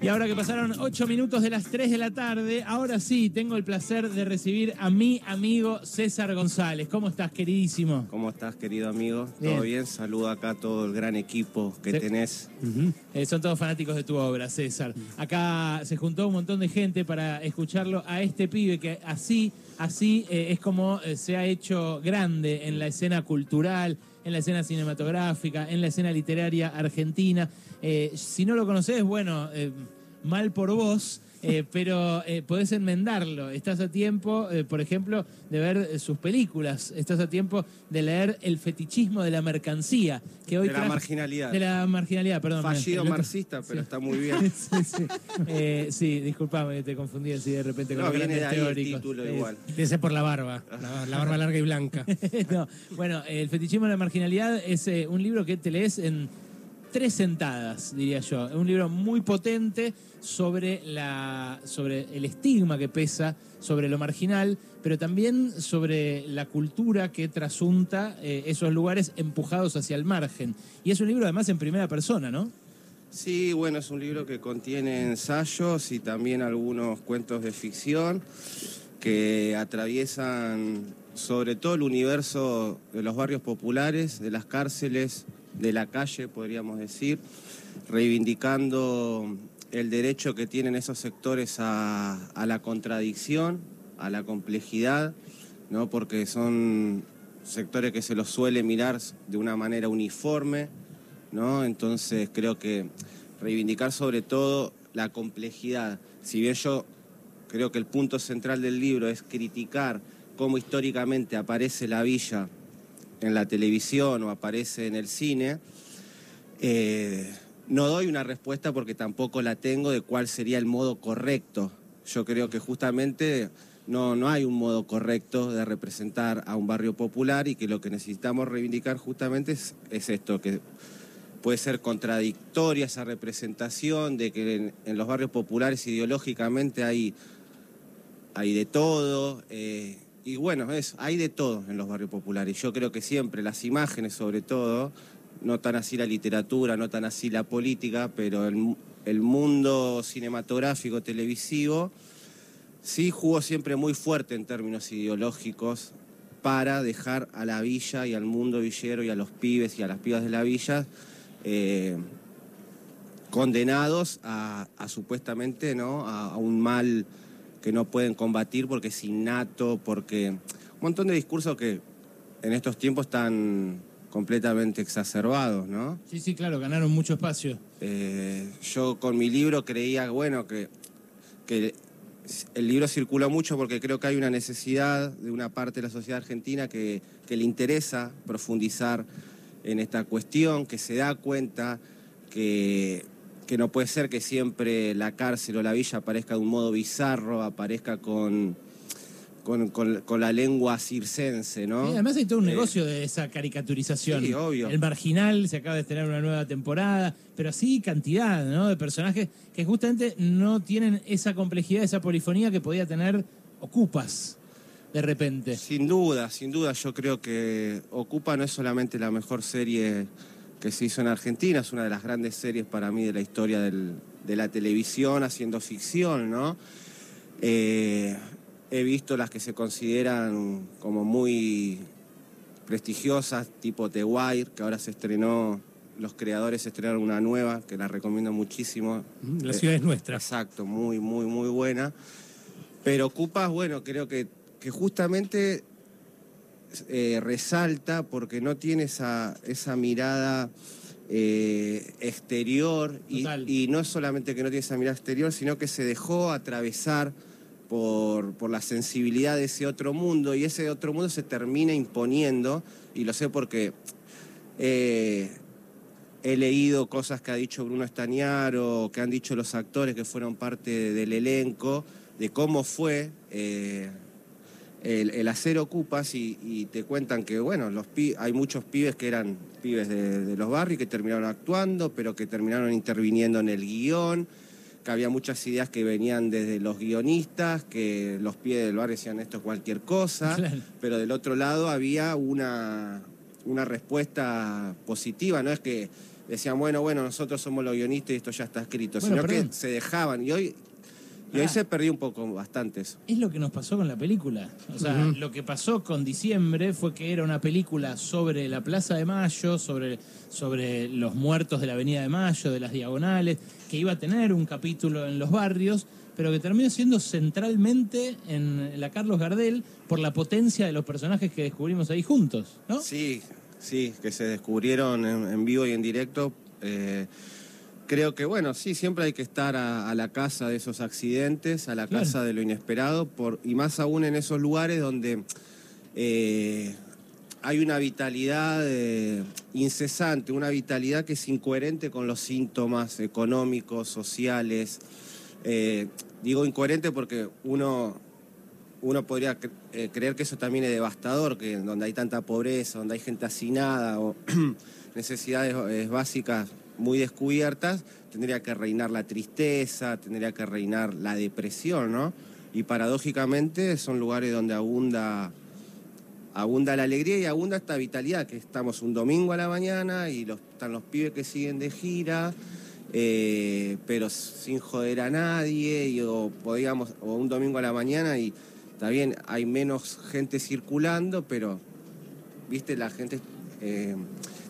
Y ahora que pasaron 8 minutos de las 3 de la tarde, ahora sí tengo el placer de recibir a mi amigo César González. ¿Cómo estás, queridísimo? ¿Cómo estás, querido amigo? ¿Todo bien? Saludo acá a todo el gran equipo que tenés. Eh, son todos fanáticos de tu obra, César. Acá se juntó un montón de gente para escucharlo a este pibe que así, así eh, es como eh, se ha hecho grande en la escena cultural, en la escena cinematográfica, en la escena literaria argentina. Eh, si no lo conoces, bueno, eh, mal por vos. Eh, pero eh, podés enmendarlo. Estás a tiempo, eh, por ejemplo, de ver eh, sus películas. Estás a tiempo de leer El fetichismo de la mercancía. Que hoy De la marginalidad. De la marginalidad, perdón. Fallido El marxista, pero Sí. está muy bien. sí, sí. Eh, sí, disculpame, te confundí así de repente con No, los viene de grandes ahí el teóricos. título Eh, igual. Ser por la barba, la, la barba larga y blanca. no, bueno, El fetichismo de la marginalidad es eh, un libro que te lees en tres sentadas, diría yo. Un libro muy potente sobre, la, sobre el estigma que pesa sobre lo marginal, pero también sobre la cultura que trasunta eh, esos lugares empujados hacia el margen. Y es un libro además en primera persona, ¿no? Sí, bueno, es un libro que contiene ensayos y también algunos cuentos de ficción que atraviesan sobre todo el universo de los barrios populares, de las cárceles, de la calle, podríamos decir, reivindicando el derecho que tienen esos sectores a, la contradicción, a la complejidad, ¿no? porque son sectores que se los suele mirar de una manera uniforme, ¿no? Entonces creo que reivindicar sobre todo la complejidad. Si bien yo creo que el punto central del libro es criticar cómo históricamente aparece la villa en la televisión o aparece en el cine, eh, no doy una respuesta porque tampoco la tengo de cuál sería el modo correcto. Yo creo que justamente no, no hay un modo correcto de representar a un barrio popular y que lo que necesitamos reivindicar justamente es, es esto, que puede ser contradictoria esa representación de que en, en los barrios populares ideológicamente hay, hay de todo. eh, y bueno, eso, hay de todo en los barrios populares. Yo creo que siempre las imágenes, sobre todo, no tan así la literatura, no tan así la política, pero el, el mundo cinematográfico, televisivo, sí jugó siempre muy fuerte en términos ideológicos para dejar a la villa y al mundo villero y a los pibes y a las pibas de la villa eh, condenados a, supuestamente ¿no? a un mal que no pueden combatir porque es innato, porque un montón de discursos que en estos tiempos están completamente exacerbados, ¿no? Sí, sí, claro, ganaron mucho espacio. Eh, yo con mi libro creía, bueno, que, que el libro circuló mucho porque creo que hay una necesidad de una parte de la sociedad argentina que, que le interesa profundizar en esta cuestión, que se da cuenta que, que no puede ser que siempre la cárcel o la villa aparezca de un modo bizarro, aparezca con, con, con- con la lengua circense, ¿no? Sí, además hay todo un Eh, negocio de esa caricaturización. Sí, obvio. El marginal se acaba de estrenar una nueva temporada, pero así cantidad ¿no? de personajes que justamente no tienen esa complejidad, esa polifonía que podía tener Ocupas de repente. Sin duda, sin duda, yo creo que Ocupa no es solamente la mejor serie que se hizo en Argentina, es una de las grandes series para mí de la historia del- de la televisión haciendo ficción, ¿no? Eh, he visto las que se consideran como muy prestigiosas, tipo The Wire, que ahora se estrenó, los creadores estrenaron una nueva, que la recomiendo muchísimo. La Eh, ciudad es nuestra. Exacto, muy, muy, muy buena. Pero Ocupas, bueno, creo que, que justamente eh, resalta porque no tiene esa, esa mirada eh, exterior y, no es solamente que no tiene esa mirada exterior, sino que se dejó atravesar por, por la sensibilidad de ese otro mundo y ese otro mundo se termina imponiendo y lo sé porque eh, he leído cosas que ha dicho Bruno Estañaro, que han dicho los actores que fueron parte del elenco, de cómo fue eh, el, el hacer ocupas y, y te cuentan que, bueno, los pi- hay muchos pibes que eran pibes de, de los barrios que terminaron actuando, pero que terminaron interviniendo en el guion, que había muchas ideas que venían desde los guionistas, que los pibes del barrio decían esto es cualquier cosa, Claro. pero del otro lado había una, una respuesta positiva, no es que decían, bueno, bueno, nosotros somos los guionistas y esto ya está escrito, Bueno, sino perdón. que se dejaban. Y hoy, y hoy Ah. se perdió un poco bastante eso. Es lo que nos pasó con la película. O sea, lo que pasó con Diciembre fue que era una película sobre la Plaza de Mayo, sobre, sobre los muertos de la Avenida de Mayo, de las diagonales, que iba a tener un capítulo en los barrios, pero que terminó siendo centralmente en la Carlos Gardel por la potencia de los personajes que descubrimos ahí juntos, ¿no? Sí, sí, que se descubrieron en, en vivo y en directo. Eh, creo que, bueno, sí, siempre hay que estar a, a la casa de esos accidentes, a la Claro. casa de lo inesperado, por, y más aún en esos lugares donde eh, hay una vitalidad eh, incesante, una vitalidad que es incoherente con los síntomas económicos, sociales. Eh, digo incoherente porque uno uno podría cre- creer que eso también es devastador, que donde hay tanta pobreza, donde hay gente hacinada o necesidades básicas muy descubiertas, tendría que reinar la tristeza, tendría que reinar la depresión, ¿no? Y paradójicamente son lugares donde abunda, abunda la alegría y abunda esta vitalidad, que estamos un domingo a la mañana y los, están los pibes que siguen de gira, eh, pero sin joder a nadie, y, o, podíamos, un domingo a la mañana y está bien, hay menos gente circulando, pero, viste, la gente eh,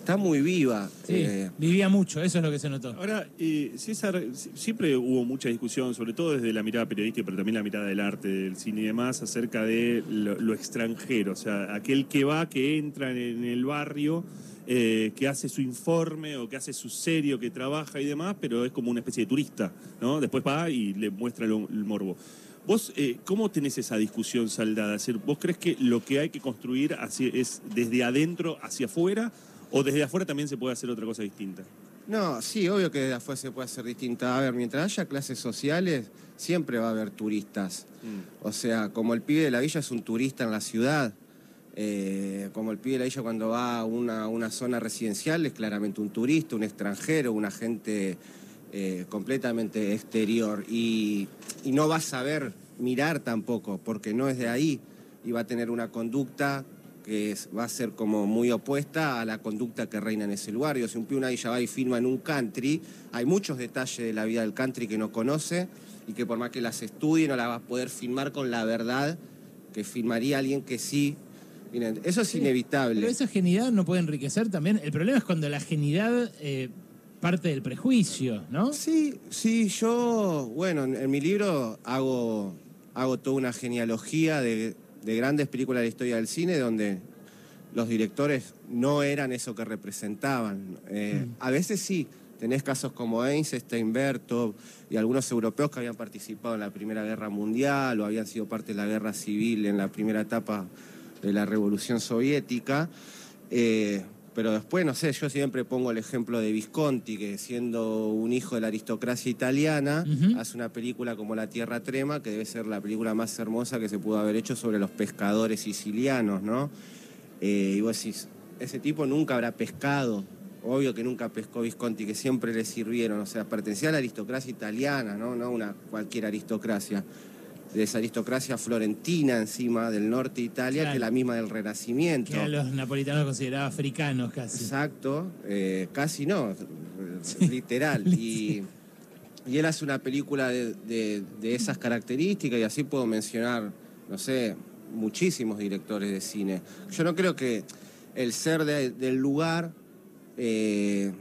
está muy viva. Sí, eh, vivía mucho, eso es lo que se notó. Ahora, eh, César, si- siempre hubo mucha discusión, sobre todo desde la mirada periodística, pero también la mirada del arte, del cine y demás, acerca de lo, lo extranjero, o sea, aquel que va, que entra en el barrio, eh, que hace su informe o que hace su serio, que trabaja y demás, pero es como una especie de turista, ¿no? Después va y le muestra lo- el morbo. ¿Vos eh, cómo tenés esa discusión saldada? Es decir, ¿Vos crees que lo que hay que construir hacia- es desde adentro hacia afuera o desde afuera también se puede hacer otra cosa distinta? No, sí, obvio que de afuera se puede hacer distinta. A ver, mientras haya clases sociales, siempre va a haber turistas. O sea, como el pibe de la villa es un turista en la ciudad, eh, como el pibe de la villa cuando va a una, una zona residencial es claramente un turista, un extranjero, un agente eh, completamente exterior. Y, y no va a saber mirar tampoco, porque no es de ahí y va a tener una conducta que es- va a ser como muy opuesta a la conducta que reina en ese lugar. Digo, si un pibe villa va y filma en un country, hay muchos detalles de la vida del country que no conoce y que por más que las estudie no la va a poder filmar con la verdad que filmaría alguien que sí. Miren, eso es Sí, inevitable. Pero esa genialidad no puede enriquecer también. El problema es cuando la genialidad eh, parte del prejuicio, ¿no? Sí, sí, yo, bueno, en, en mi libro hago, hago toda una genealogía de, de grandes películas de la historia del cine donde los directores no eran eso que representaban. Eh, A veces sí, tenés casos como Einstein, Bertov y algunos europeos que habían participado en la Primera Guerra Mundial o habían sido parte de la guerra civil en la primera etapa de la Revolución Soviética. Eh, pero después, no sé, yo siempre pongo el ejemplo de Visconti, que siendo un hijo de la aristocracia italiana, hace una película como La Tierra Trema, que debe ser la película más hermosa que se pudo haber hecho sobre los pescadores sicilianos, ¿no? Eh, y vos decís, ese tipo nunca habrá pescado. Obvio que nunca pescó Visconti, que siempre le sirvieron. O sea, pertenecía a la aristocracia italiana, ¿no? No una cualquier aristocracia. De esa aristocracia florentina encima del norte de Italia, Claro. que es la misma del Renacimiento. Que a los napolitanos consideraban africanos casi. Exacto, eh, casi no, literal. Y, y él hace una película de, de- de esas características y así puedo mencionar, no sé, muchísimos directores de cine. Yo no creo que el ser de- del lugar eh,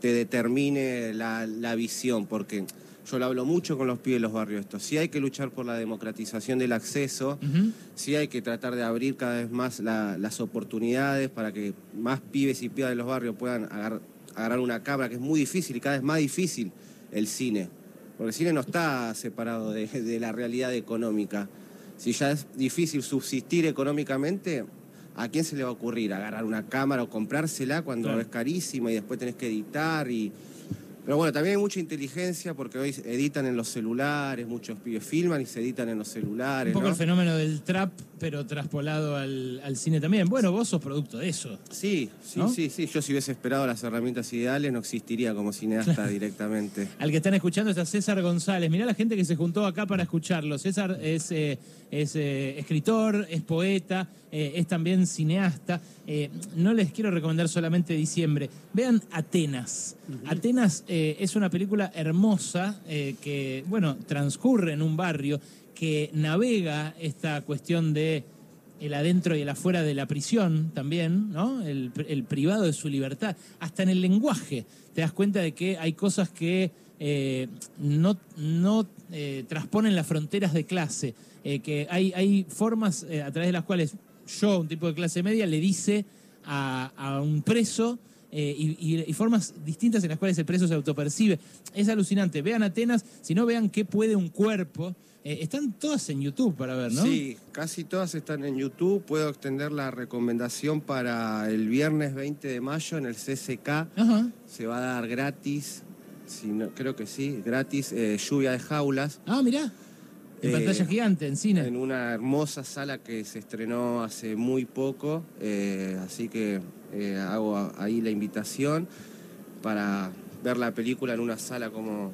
te determine la, la visión, porque yo lo hablo mucho con los pibes de los barrios estos. Sí hay que luchar por la democratización del acceso, Ujú. sí hay que tratar de abrir cada vez más la- las oportunidades para que más pibes y pibas de los barrios puedan agar- agarrar una cámara, que es muy difícil y cada vez más difícil el cine. Porque el cine no está separado de, de la realidad económica. Si ya es difícil subsistir económicamente, ¿a quién se le va a ocurrir agarrar una cámara o comprársela cuando Claro. es carísima y después tenés que editar y... Pero bueno, también hay mucha inteligencia porque hoy editan en los celulares, muchos pibes filman y se editan en los celulares. Un poco ¿no? el fenómeno del trap, pero traspolado al, al cine también. Bueno, vos sos producto de eso. Sí, sí, ¿No? sí, sí. Yo si hubiese esperado las herramientas ideales no existiría como cineasta directamente. Al que están escuchando está César González. Mirá la gente que se juntó acá para escucharlo. César es, eh, es eh, escritor, es poeta, eh, es también cineasta. Eh, no les quiero recomendar solamente diciembre. Vean Atenas. Atenas es una película hermosa que, bueno, transcurre en un barrio que navega esta cuestión de el adentro y el afuera de la prisión también, ¿no? El, el privado de su libertad. Hasta en el lenguaje te das cuenta de que hay cosas que eh, no, no eh, transponen las fronteras de clase, eh, que hay, hay formas eh, a través de las cuales yo, un tipo de clase media, le dice a, a un preso eh, y, y- y formas distintas en las cuales el preso se autopercibe. Es alucinante. Vean Atenas, si no vean qué puede un cuerpo. Eh, están todas en YouTube para ver, ¿no? Sí, casi todas están en YouTube. Puedo extender la recomendación para el viernes 20 de mayo en el CCK. Ajá. Se va a dar gratis, si no, creo que sí, gratis, eh, lluvia de jaulas. Ah, mirá. En Eh, pantalla gigante, en cine. En una hermosa sala que se estrenó hace muy poco, eh, así que eh, hago ahí la invitación para ver la película en una sala como,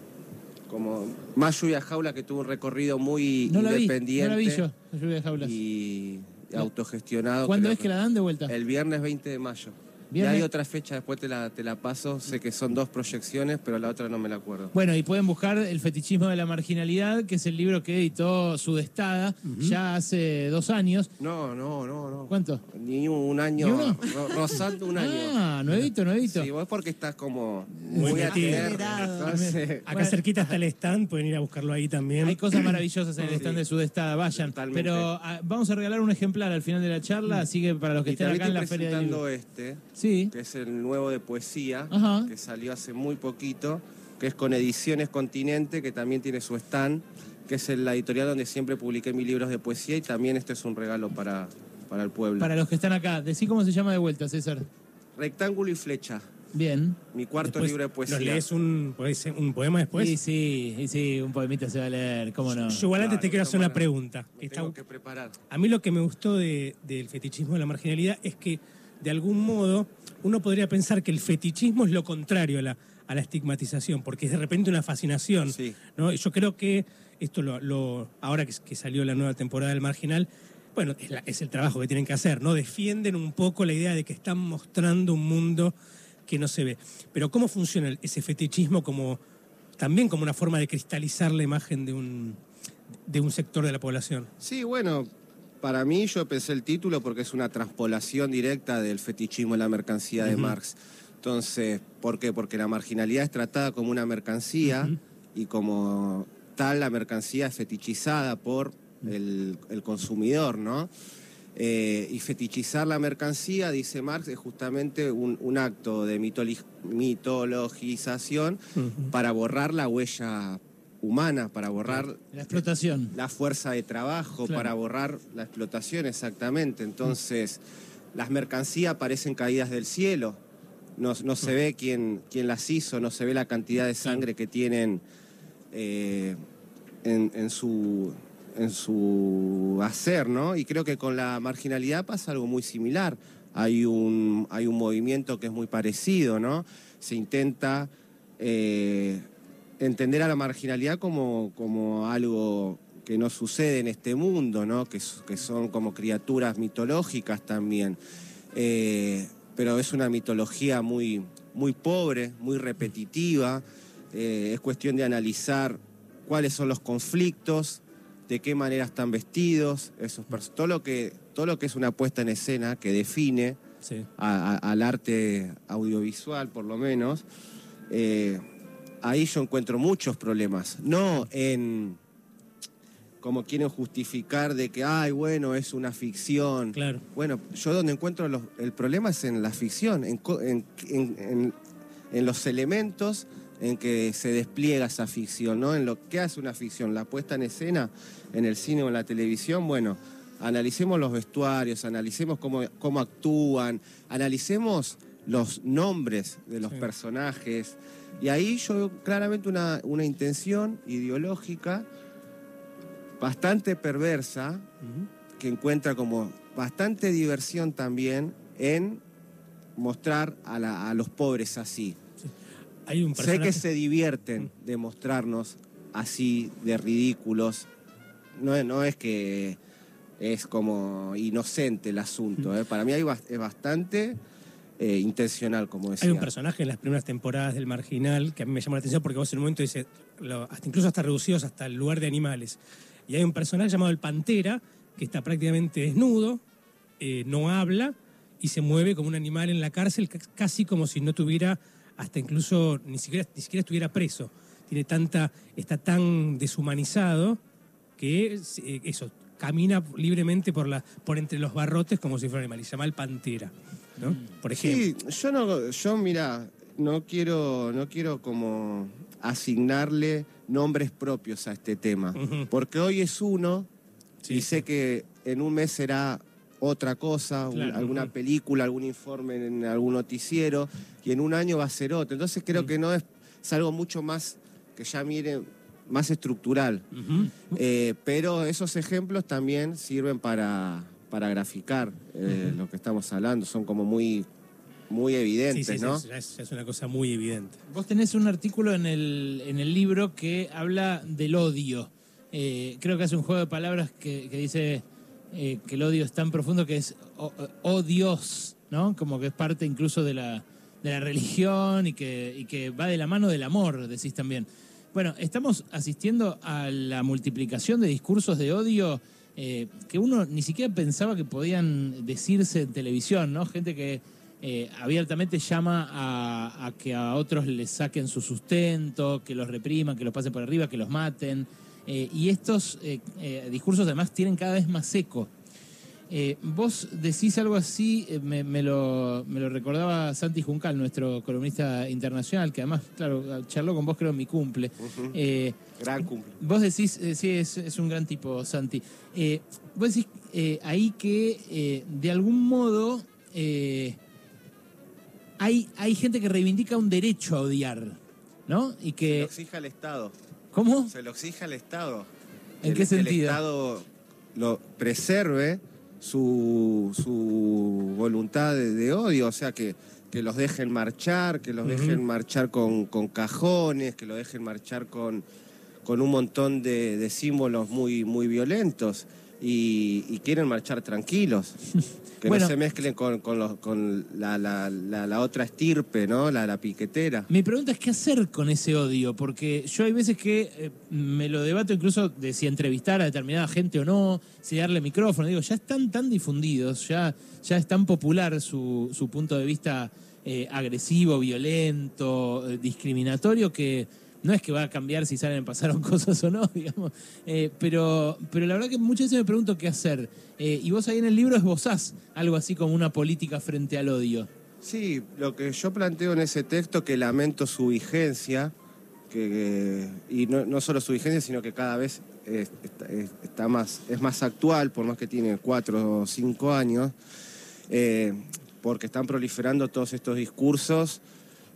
como más lluvia jaula que tuvo un recorrido muy no la vi, independiente no la vi yo, la lluvia jaulas. y autogestionado. ¿Cuándo creo es que la dan de vuelta? El viernes 20 de mayo. Viernes- Y hay otra fecha, después te la, te la paso. Sé que son dos proyecciones, pero la otra no me la acuerdo. Bueno, y pueden buscar El fetichismo de la marginalidad, que es el libro que editó Sudestada ya hace dos años. No, no, no, no. ¿Cuánto? Ni un año. ¿Ni uno? ro- rozando un año. Ah, nuevito, nuevito. Sí, vos porque estás como Muy muy. Entonces, Acá Bueno. cerquita está el stand, pueden ir a buscarlo ahí también. Hay cosas maravillosas en el Sí. stand de Sudestada, vayan. Totalmente. Pero ah, vamos a regalar un ejemplar al final de la charla, así que para los que y estén acá en la Feria Libro. este, Sí. que es el nuevo de poesía, Ajá. que salió hace muy poquito, que es con Ediciones Continente, que también tiene su stand, que es la editorial donde siempre publiqué mis libros de poesía y también este es un regalo para, para el pueblo. Para los que están acá, decí cómo se llama de vuelta, César. Rectángulo y flecha, Bien. mi cuarto Después libro de poesía. ¿Nos lees un, un poema después? Sí, sí, sí, un poemita se va a leer, cómo no. Yo igual antes te quiero hacer una pregunta. Me Está- tengo que preparar. A mí lo que me gustó de- del fetichismo de la marginalidad es que, de algún modo, uno podría pensar que el fetichismo es lo contrario a la, a la estigmatización, porque es de repente una fascinación. Sí. ¿no? Y Yo creo que esto, lo, lo- ahora que, que salió la nueva temporada del Marginal, bueno, es, la- es el trabajo que tienen que hacer, ¿no? Defienden un poco la idea de que están mostrando un mundo que no se ve. Pero ¿cómo funciona el- ese fetichismo como también como una forma de cristalizar la imagen de un, de un sector de la población? Sí, bueno, para mí yo pensé el título porque es una transpolación directa del fetichismo en la mercancía de Marx. Entonces, ¿por qué? Porque la marginalidad es tratada como una mercancía y como tal la mercancía es fetichizada por el, el consumidor, ¿no? Eh, y fetichizar la mercancía, dice Marx, es justamente un, un acto de mitologización para borrar la huella humana, para borrar La explotación. la fuerza de trabajo, Claro. para borrar la explotación, exactamente. Entonces, las mercancías parecen caídas del cielo. No, no se ve quién, quién las hizo, no se ve la cantidad de sangre que tienen eh, en, en su, en su hacer, ¿no? Y creo que con la marginalidad pasa algo muy similar. Hay un, hay un movimiento que es muy parecido, ¿no? Se intenta eh, entender a la marginalidad como, como algo que no sucede en este mundo, ¿no? Que, son como criaturas mitológicas también. Eh, pero es una mitología muy, muy pobre, muy repetitiva. Eh, es cuestión de analizar cuáles son los conflictos, de qué manera están vestidos, esos todo lo que todo lo que es una puesta en escena que define Sí. a- a- al arte audiovisual, por lo menos, eh, ahí yo encuentro muchos problemas. No en como quieren justificar de que, ay, bueno, es una ficción. Claro. Bueno, yo donde encuentro los- el problema es en la ficción, en, en los elementos en que se despliega esa ficción, ¿no? En lo que hace una ficción, la puesta en escena en el cine o en la televisión, bueno, analicemos los vestuarios, analicemos cómo, cómo actúan, analicemos los nombres de los Sí. personajes. Y ahí yo veo claramente una, una intención ideológica bastante perversa que encuentra como bastante diversión también en mostrar a, la- a los pobres así. Hay un Sé que se divierten de mostrarnos así de ridículos. No, es- no es que es como inocente el asunto. ¿eh? Para mí hay es bastante eh, intencional, como decía. Hay un personaje en las primeras temporadas del Marginal que a mí me llamó la atención porque vos en un momento dices, hasta, incluso hasta reducidos hasta el lugar de animales. Y hay un personaje llamado el Pantera que está prácticamente desnudo, eh, no habla y se mueve como un animal en la cárcel, ca- casi como si no tuviera, hasta incluso ni siquiera, ni siquiera estuviera preso. Tiene tanta, está tan deshumanizado que eh, eso, camina libremente por, la, por entre los barrotes como si fuera un animal. Y se llama el Pantera, ¿no? Por ejemplo. Sí, yo no, yo mira, no quiero, no quiero como asignarle nombres propios a este tema, porque hoy es uno Sí, y sí. sé que en un mes será otra cosa, un- alguna película, algún informe en algún noticiero, y en un año va a ser otro. Entonces creo Mm. que no es, es algo mucho más que ya mire más estructural. Eh, pero esos ejemplos también sirven para, para graficar eh, lo que estamos hablando. Son como muy, muy evidentes, sí, sí, ¿no? es, es- es una cosa muy evidente. Vos tenés un artículo en el, en el libro que habla del odio. Eh, creo que hace un juego de palabras que, que dice eh, que el odio es tan profundo que es oh, oh, Dios, ¿no? Como que es parte incluso de la, de la religión y que, y que va de la mano del amor, decís también. Bueno, estamos asistiendo a la multiplicación de discursos de odio eh, que uno ni siquiera pensaba que podían decirse en televisión, ¿no? Gente que eh, abiertamente llama a, que a otros les saquen su sustento, que los repriman, que los pasen por arriba, que los maten. Eh, y estos eh, discursos además tienen cada vez más eco. Eh, vos decís algo así, eh, me, me lo, me lo recordaba Santi Juncal, nuestro columnista internacional, que además, claro, charló con vos creo en mi cumple. Eh, Gran cumple. Vos decís, sí, es, es un gran tipo, Santi. Vos decís ahí que de algún modo hay, hay gente que reivindica un derecho a odiar, ¿no? Y Se lo que. exige al Estado. ¿Cómo? Se lo exige al Estado. ¿En El- qué Que el sentido? Estado lo preserve su, su voluntad de, de odio, o sea, que, que los dejen marchar, que los dejen marchar con, con cajones, que los dejen marchar con, con un montón de, de símbolos muy, muy violentos y, y quieren marchar tranquilos. Que Bueno. no se mezclen con, con, los- con la, la- la- la otra estirpe, ¿no? La, la piquetera. Mi pregunta es qué hacer con ese odio, porque yo hay veces que eh, me lo debato incluso de si entrevistar a determinada gente o no, si darle micrófono. Digo, ya están tan difundidos, ya, ya es tan popular su, su punto de vista eh, agresivo, violento, eh, discriminatorio, que no es que va a cambiar si salen pasaron cosas o no, digamos. Eh, pero, pero la verdad que muchas veces me pregunto qué hacer. Eh, y vos ahí en el libro esbozás algo así como una política frente al odio. Sí, lo que yo planteo en ese texto, que lamento su vigencia, que, y no, solo su vigencia, sino que cada vez es- está más, es más actual, por más que tiene cuatro o cinco años, eh, porque están proliferando todos estos discursos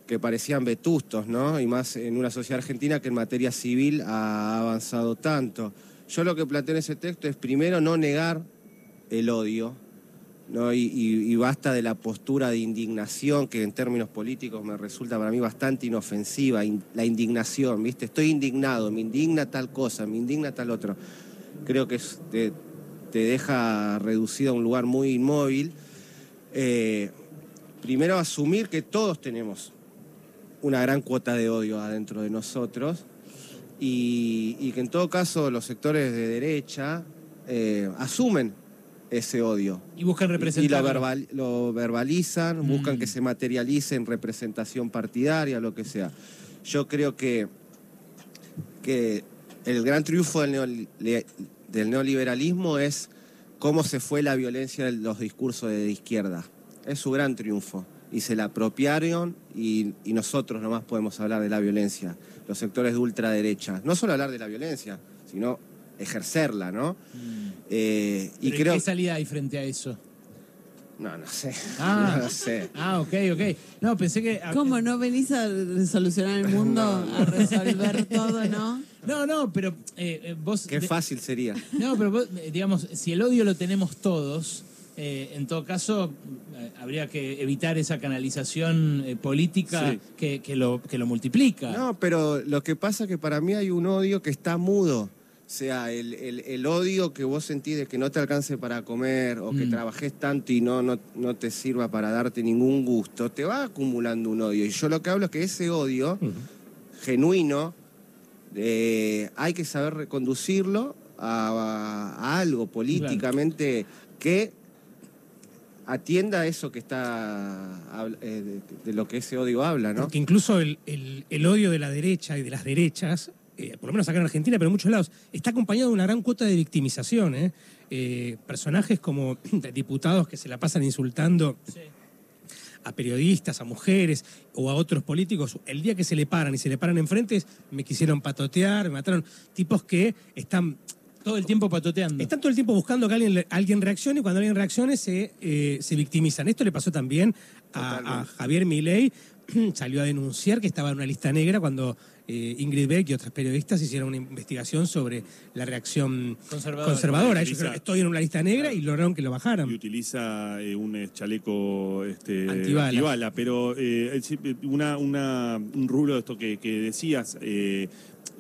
que parecían vetustos, ¿no? Y más en una sociedad argentina que en materia civil ha avanzado tanto. Yo lo que planteo en ese texto es primero no negar el odio, ¿no? Y, basta de la postura de indignación que en términos políticos me resulta para mí bastante inofensiva, in- la indignación, ¿viste? Estoy indignado, me indigna tal cosa, me indigna tal otro. Creo que te, te deja reducido a un lugar muy inmóvil. Eh, primero asumir que todos tenemos una gran cuota de odio adentro de nosotros y, y que en todo caso los sectores de derecha eh, asumen ese odio. Y buscan Y representar. lo, verbal- lo verbalizan, Mm. buscan que se materialice en representación partidaria, lo que sea. Yo creo que, que el gran triunfo del neoliberalismo es cómo se fue la violencia de los discursos de izquierda. Es su gran triunfo. Y se la apropiaron y, y nosotros nomás podemos hablar de la violencia. Los sectores de ultraderecha. No solo hablar de la violencia, sino ejercerla, ¿no? Mm. Eh, y Pero ¿y creo ¿Qué salida hay frente a eso? No, no sé. Ah. No sé. Ah, ok, ok. No, pensé que... ¿Cómo no venís a solucionar el mundo, a resolver todo, no? No, no, pero eh, eh, vos... Qué fácil sería. No, pero vos, digamos, si el odio lo tenemos todos, eh, en todo caso eh, habría que evitar esa canalización eh, política Sí. que, que lo, que lo multiplica. No, pero lo que pasa es que para mí hay un odio que está mudo. O sea, el, el- el odio que vos sentís de que no te alcance para comer o que Mm. trabajes tanto y no, no, no te sirva para darte ningún gusto, te va acumulando un odio. Y yo lo que hablo es que ese odio genuino hay que saber reconducirlo a, a algo políticamente que atienda eso que está eh, de, lo que ese odio habla, ¿no? Porque incluso el, el- el odio de la derecha y de las derechas, eh, por lo menos acá en Argentina, pero en muchos lados, está acompañado de una gran cuota de victimización. ¿eh? Eh, personajes como diputados que se la pasan insultando a periodistas, a mujeres o a otros políticos, el día que se le paran y se le paran enfrente, me quisieron patotear, me mataron. Tipos que están Todo el tiempo patoteando. están todo el tiempo buscando que alguien, alguien reaccione y cuando alguien reaccione se, eh, se victimizan. Esto le pasó también a. Javier Milei. Salió a denunciar que estaba en una lista negra cuando eh, Ingrid Beck y otras periodistas hicieron una investigación sobre la reacción Conservadora. conservadora. Ellos Utiliza- dijeron, estoy en una lista negra y lograron que lo y bajaran. utiliza eh, un chaleco este, antibala, pero eh, una, una- un rubro de esto que, que decías, eh,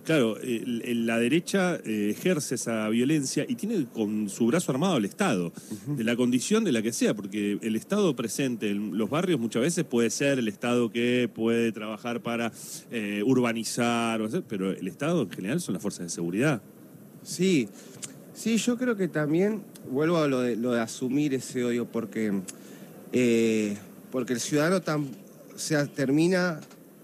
claro, la derecha eh, ejerce esa violencia y tiene con su brazo armado al Estado, de la condición de la que sea, porque el Estado presente en los barrios muchas veces puede ser el Estado que puede trabajar para eh, urbanizar, pero el Estado en general son las fuerzas de seguridad. Sí, sí, yo creo que también vuelvo a lo de, lo de asumir ese odio porque, eh, porque el ciudadano o sea, termina,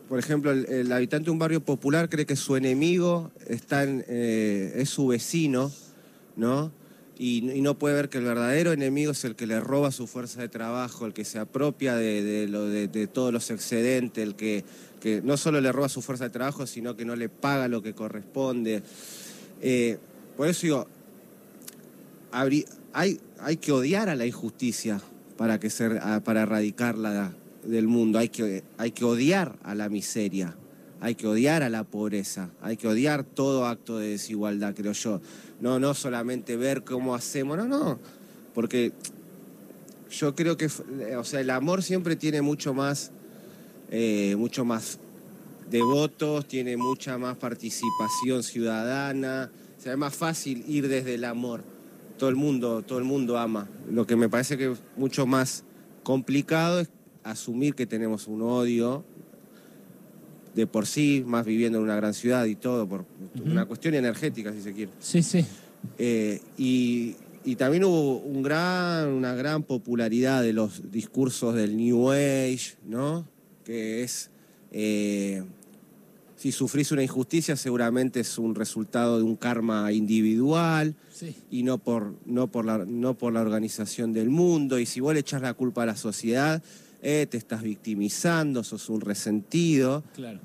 por ejemplo, el, habitante de un barrio popular cree que su enemigo eh, es su vecino, ¿no? Y, no puede ver que el verdadero enemigo es el que le roba su fuerza de trabajo, el que se apropia de, todos los excedentes, el que, no solo le roba su fuerza de trabajo, sino que no le paga lo que corresponde. Eh, por eso digo, hay, hay que odiar a la injusticia para, que ser, a- para erradicarla del mundo. Hay que, hay que odiar a la miseria, hay que odiar a la pobreza, hay que odiar todo acto de desigualdad, creo yo. No, no solamente ver cómo hacemos, no, no, porque yo creo que, o sea, el amor siempre tiene mucho más, eh, mucho más de votos, tiene mucha más participación ciudadana, o es más fácil ir desde el amor. Todo el mundo, todo el mundo ama. Lo que me parece que es mucho más complicado es asumir que tenemos un odio de por sí, más viviendo en una gran ciudad y todo, por una cuestión energética, si se quiere. Sí, sí. Eh, y, y también hubo un gran, una gran popularidad de los discursos del New Age, ¿no? Que es, eh, si sufrís una injusticia seguramente es un resultado de un karma individual Sí. y no por, no por, la, no por la organización del mundo. Y si vos le echás la culpa a la sociedad, eh, te estás victimizando, sos un resentido. Claro.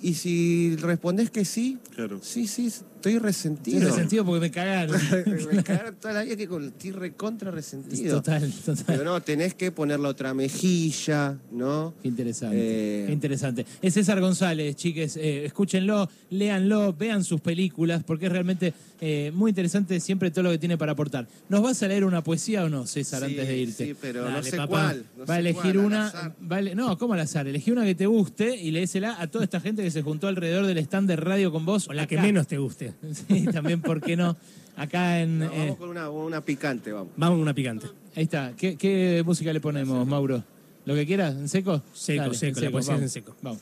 Y si respondés que sí, Claro. sí, sí, estoy resentido. Estoy resentido porque me cagaron. me cagaron toda la vida que con, estoy recontra resentido. total, Pero total. no, tenés que poner la otra mejilla, ¿no? Qué interesante. Eh, Qué interesante. Es César González, chiques. eh, escúchenlo, léanlo, vean sus películas, porque es realmente eh, muy interesante siempre todo lo que tiene para aportar. ¿Nos vas a leer una poesía o no, César, Sí, antes de irte? sí, pero no Dale, sé papá. cuál, no va a elegir cuál, una. no, ¿cómo al azar? Elegí una que te guste y léesela a toda esta gente que se juntó alrededor del stand de radio con vos. O la que acá. menos te guste. Sí, también, ¿por qué no? Acá en. No, eh, vamos con una, una picante, vamos. Vamos a una picante. ahí está. ¿Qué, qué música le ponemos, Mauro? ¿Lo que quieras? ¿En seco? Seco, Dale, seco, la poesía es vamos, en seco. Vamos.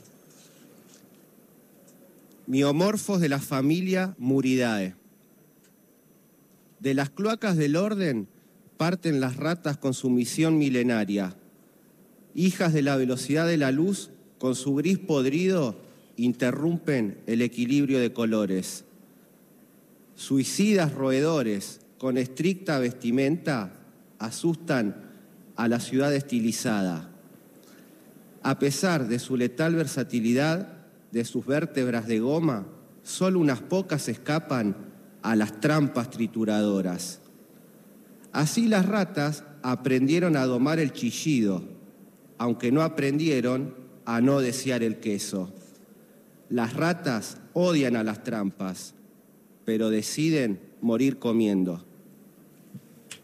Miomorfos de la familia Muridae. De las cloacas del orden parten las ratas con su misión milenaria. Hijas de la velocidad de la luz, con su gris podrido, interrumpen el equilibrio de colores. Suicidas roedores, con estricta vestimenta, asustan a la ciudad estilizada. A pesar de su letal versatilidad, de sus vértebras de goma, solo unas pocas escapan a las trampas trituradoras. Así las ratas aprendieron a domar el chillido, aunque no aprendieron a no desear el queso. Las ratas odian a las trampas, pero deciden morir comiendo.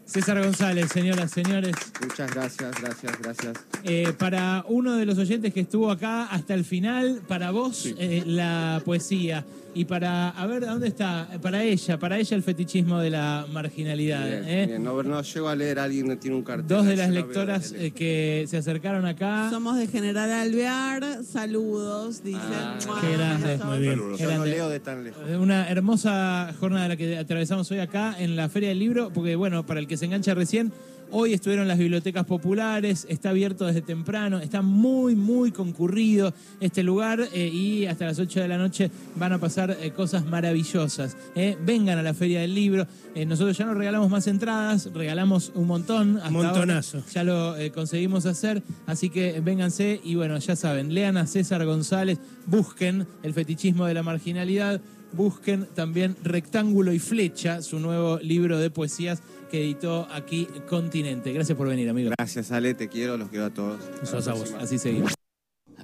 César González, señoras, señores. Muchas gracias, gracias, gracias. Eh, para uno de los oyentes que estuvo acá hasta el final, para vos eh, la poesía y para, a ver, ¿dónde está? Para ella, para ella el fetichismo de la marginalidad. Bien, ¿eh? bien. No, no llego a leer a alguien que tiene un cartel. Dos de las lectoras eh, que se acercaron acá. Somos de General Alvear, saludos, dicen. Ah, qué grande, muy bien. Saludos. Yo no leo de tan lejos. Eh, Una hermosa jornada la que atravesamos hoy acá en la Feria del Libro, porque bueno, para el que se engancha recién, hoy estuvieron las bibliotecas populares, está abierto desde temprano, está muy, muy concurrido este lugar eh, y hasta las 8 de la noche van a pasar eh, cosas maravillosas. eh. Vengan a la Feria del Libro, nosotros ya no regalamos más entradas, regalamos un montón. hasta ahora. Montonazo. ya lo conseguimos hacer, así que vénganse y bueno, ya saben, lean a César González, busquen el fetichismo de la marginalidad, busquen también Rectángulo y Flecha, su nuevo libro de poesías que editó aquí Continente. Gracias por venir, amigo. Gracias, Ale, te quiero, los quiero a todos. Nosotros a vos. Así seguimos.